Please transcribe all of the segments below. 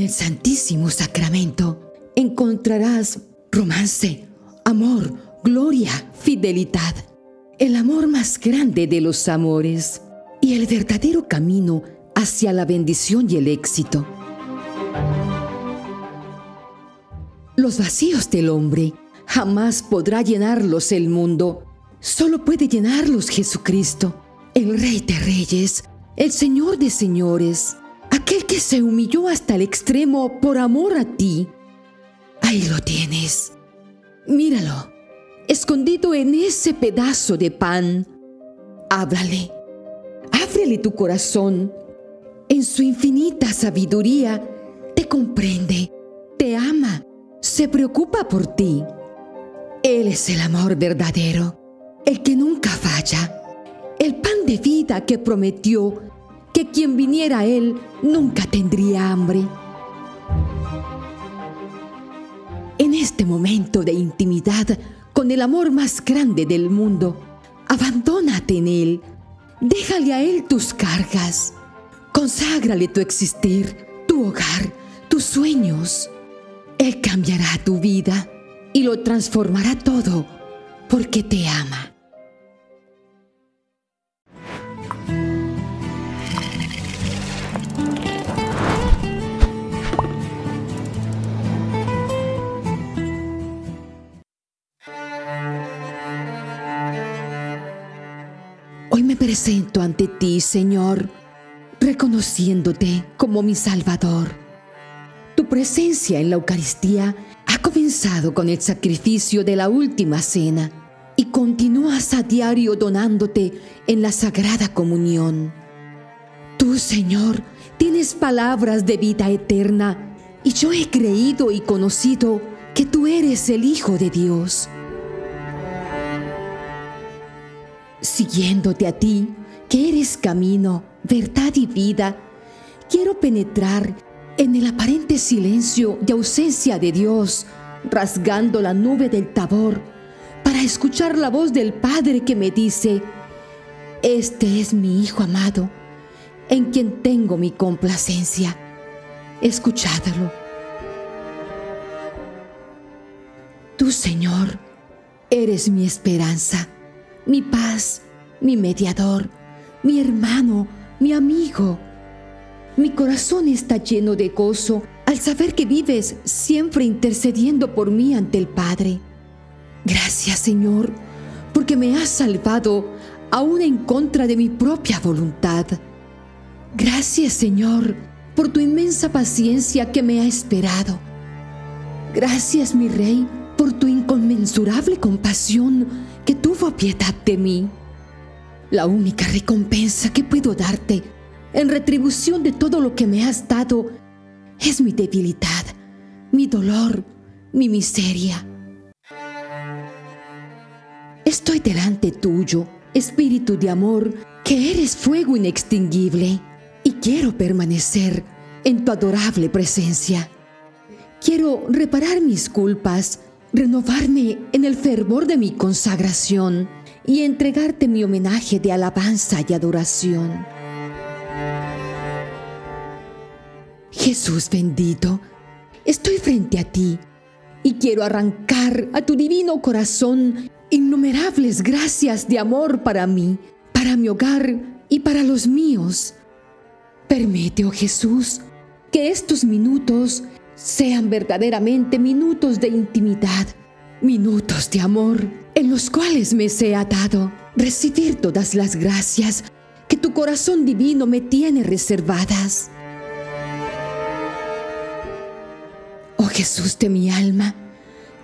el Santísimo Sacramento encontrarás romance, amor, gloria, fidelidad, el amor más grande de los amores y el verdadero camino hacia la bendición y el éxito. Los vacíos del hombre jamás podrá llenarlos el mundo, solo puede llenarlos Jesucristo, el Rey de Reyes, el Señor de Señores, aquel que se humilló hasta el extremo por amor a ti. Ahí lo tienes. Míralo, escondido en ese pedazo de pan. Háblale, ábrele tu corazón. En su infinita sabiduría te comprende, te ama, se preocupa por ti. Él es el amor verdadero, el que nunca falla, el pan de vida que prometió que quien viniera a Él nunca tendría hambre. En este momento de intimidad con el amor más grande del mundo, abandónate en Él, déjale a Él tus cargas, conságrale tu existir, tu hogar, tus sueños. Él cambiará tu vida y lo transformará todo porque te ama. Presento ante ti, Señor, reconociéndote como mi Salvador. Tu presencia en la Eucaristía ha comenzado con el sacrificio de la última cena y continúas a diario donándote en la Sagrada Comunión. Tú, Señor, tienes palabras de vida eterna y yo he creído y conocido que tú eres el Hijo de Dios. Siguiéndote a ti, que eres camino, verdad y vida, quiero penetrar en el aparente silencio de ausencia de Dios, rasgando la nube del tabor, para escuchar la voz del Padre que me dice, Este es mi Hijo amado, en quien tengo mi complacencia. Escuchadlo. Tú, Señor, eres mi esperanza, mi paz, mi mediador, mi hermano, mi amigo mi corazón está lleno de gozo al saber que vives siempre intercediendo por mí ante el Padre. Gracias Señor, porque me has salvado aún en contra de mi propia voluntad. Gracias Señor, por tu inmensa paciencia que me ha esperado. Gracias mi Rey, por tu inconmensurable compasión tuvo piedad de mí. La única recompensa que puedo darte en retribución de todo lo que me has dado, es mi debilidad, mi dolor, mi miseria. Estoy delante tuyo, Espíritu de amor, que eres fuego inextinguible, y quiero permanecer en tu adorable presencia. Quiero reparar mis culpas, renovarme en el fervor de mi consagración y entregarte mi homenaje de alabanza y adoración. Jesús bendito, estoy frente a ti y quiero arrancar a tu divino corazón innumerables gracias de amor para mí, para mi hogar y para los míos. Permite, oh Jesús, que estos minutos sean verdaderamente minutos de intimidad, minutos de amor, en los cuales me sea dado recibir todas las gracias que tu corazón divino me tiene reservadas. Jesús de mi alma,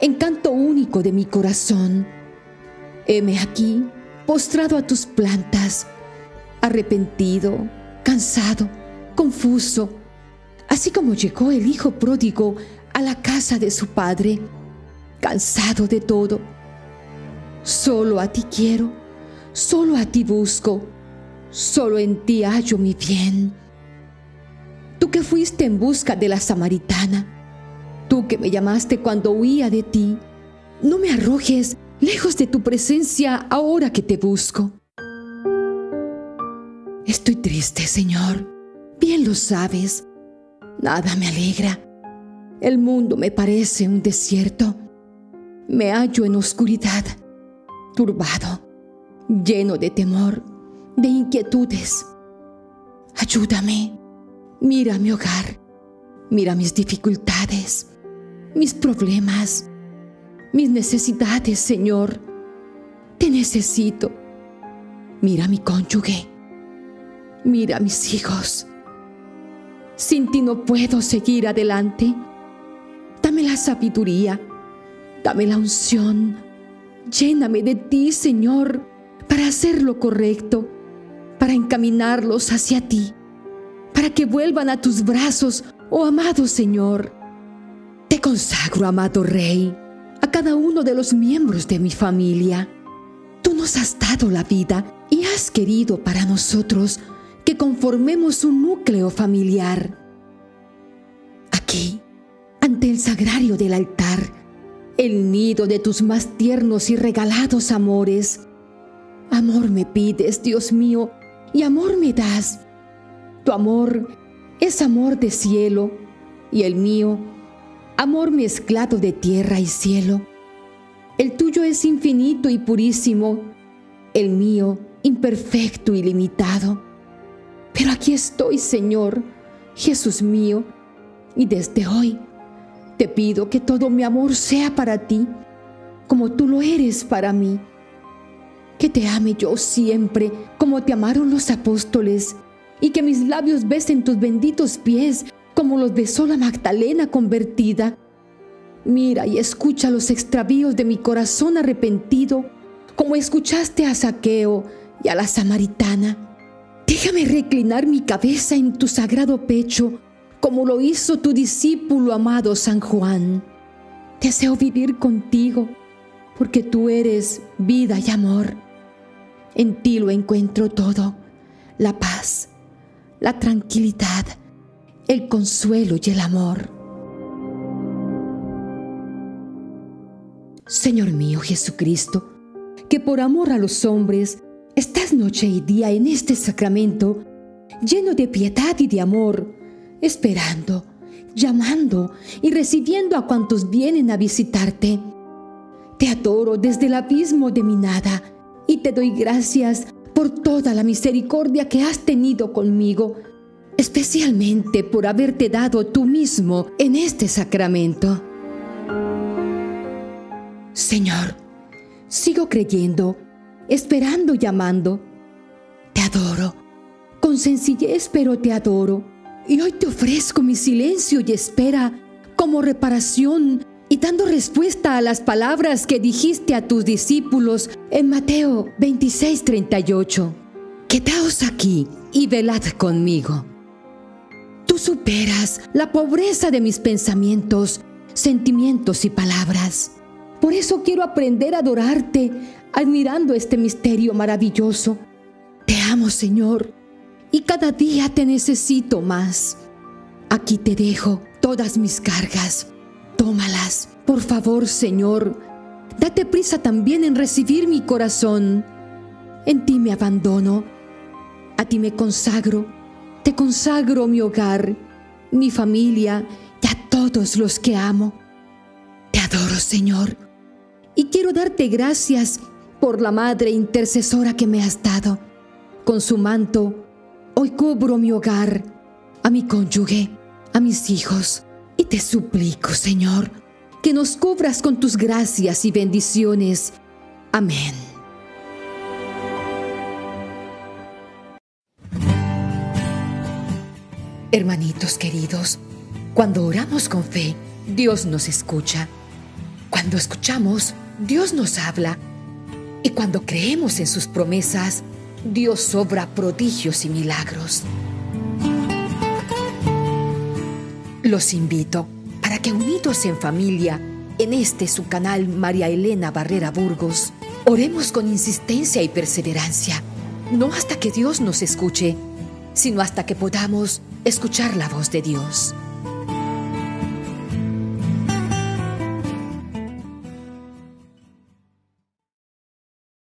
encanto único de mi corazón, heme aquí, postrado a tus plantas, arrepentido, cansado, confuso, así como llegó el hijo pródigo a la casa de su padre, cansado de todo. Solo a ti quiero, solo a ti busco, solo en ti hallo mi bien. Tú que fuiste en busca de la samaritana, Tú que me llamaste cuando huía de ti, no me arrojes lejos de tu presencia ahora que te busco. Estoy triste, Señor, bien lo sabes. Nada me alegra. El mundo me parece un desierto. Me hallo en oscuridad, turbado, lleno de temor, de inquietudes. Ayúdame. Mira mi hogar. Mira mis dificultades, mis problemas, mis necesidades, Señor. Te necesito. Mira mi cónyuge. Mira mis hijos. Sin ti no puedo seguir adelante. Dame la sabiduría. Dame la unción. Lléname de ti, Señor, para hacer lo correcto, para encaminarlos hacia ti, para que vuelvan a tus brazos, oh amado Señor. Te consagro, amado Rey, a cada uno de los miembros de mi familia. Tú nos has dado la vida y has querido para nosotros que conformemos un núcleo familiar. Aquí, ante el sagrario del altar, el nido de tus más tiernos y regalados amores. Amor me pides, Dios mío, y amor me das. Tu amor es amor de cielo y el mío, amor mezclado de tierra y cielo. El tuyo es infinito y purísimo, el mío imperfecto y limitado. Pero aquí estoy, Señor, Jesús mío, y desde hoy te pido que todo mi amor sea para ti, como tú lo eres para mí. Que te ame yo siempre, como te amaron los apóstoles, y que mis labios besen tus benditos pies, como los besó la Magdalena convertida. Mira y escucha los extravíos de mi corazón arrepentido, como escuchaste a Saqueo y a la samaritana. Déjame reclinar mi cabeza en tu sagrado pecho, como lo hizo tu discípulo amado San Juan. Deseo vivir contigo, porque tú eres vida y amor. En ti lo encuentro todo, la paz, la tranquilidad, el consuelo y el amor. Señor mío Jesucristo, que por amor a los hombres Estás noche y día en este sacramento, lleno de piedad y de amor, esperando, llamando y recibiendo a cuantos vienen a visitarte. Te adoro desde el abismo de mi nada y te doy gracias por toda la misericordia que has tenido conmigo, especialmente por haberte dado tú mismo en este sacramento. Señor, sigo creyendo esperando y. Te adoro, con sencillez pero te adoro. Y hoy te ofrezco mi silencio y espera como reparación y dando respuesta a las palabras que dijiste a tus discípulos en Mateo 26:38. Quedaos aquí y velad conmigo. Tú superas la pobreza de mis pensamientos, sentimientos y palabras. Por eso quiero aprender a adorarte, admirando este misterio maravilloso. Te amo, Señor, y cada día te necesito más. Aquí te dejo todas mis cargas. Tómalas, por favor, Señor. Date prisa también en recibir mi corazón. En ti me abandono. A ti me consagro. Te consagro mi hogar, mi familia y a todos los que amo. Te adoro, Señor. Y quiero darte gracias por la Madre intercesora que me has dado. Con su manto, hoy cubro mi hogar, a mi cónyuge, a mis hijos, y te suplico, Señor, que nos cubras con tus gracias y bendiciones. Amén. Hermanitos queridos, cuando oramos con fe, Dios nos escucha. Cuando escuchamos, Dios nos habla y cuando creemos en sus promesas, Dios obra prodigios y milagros. Los invito para que unidos en familia, en este su canal María Elena Barrera Burgos, oremos con insistencia y perseverancia, no hasta que Dios nos escuche, sino hasta que podamos escuchar la voz de Dios.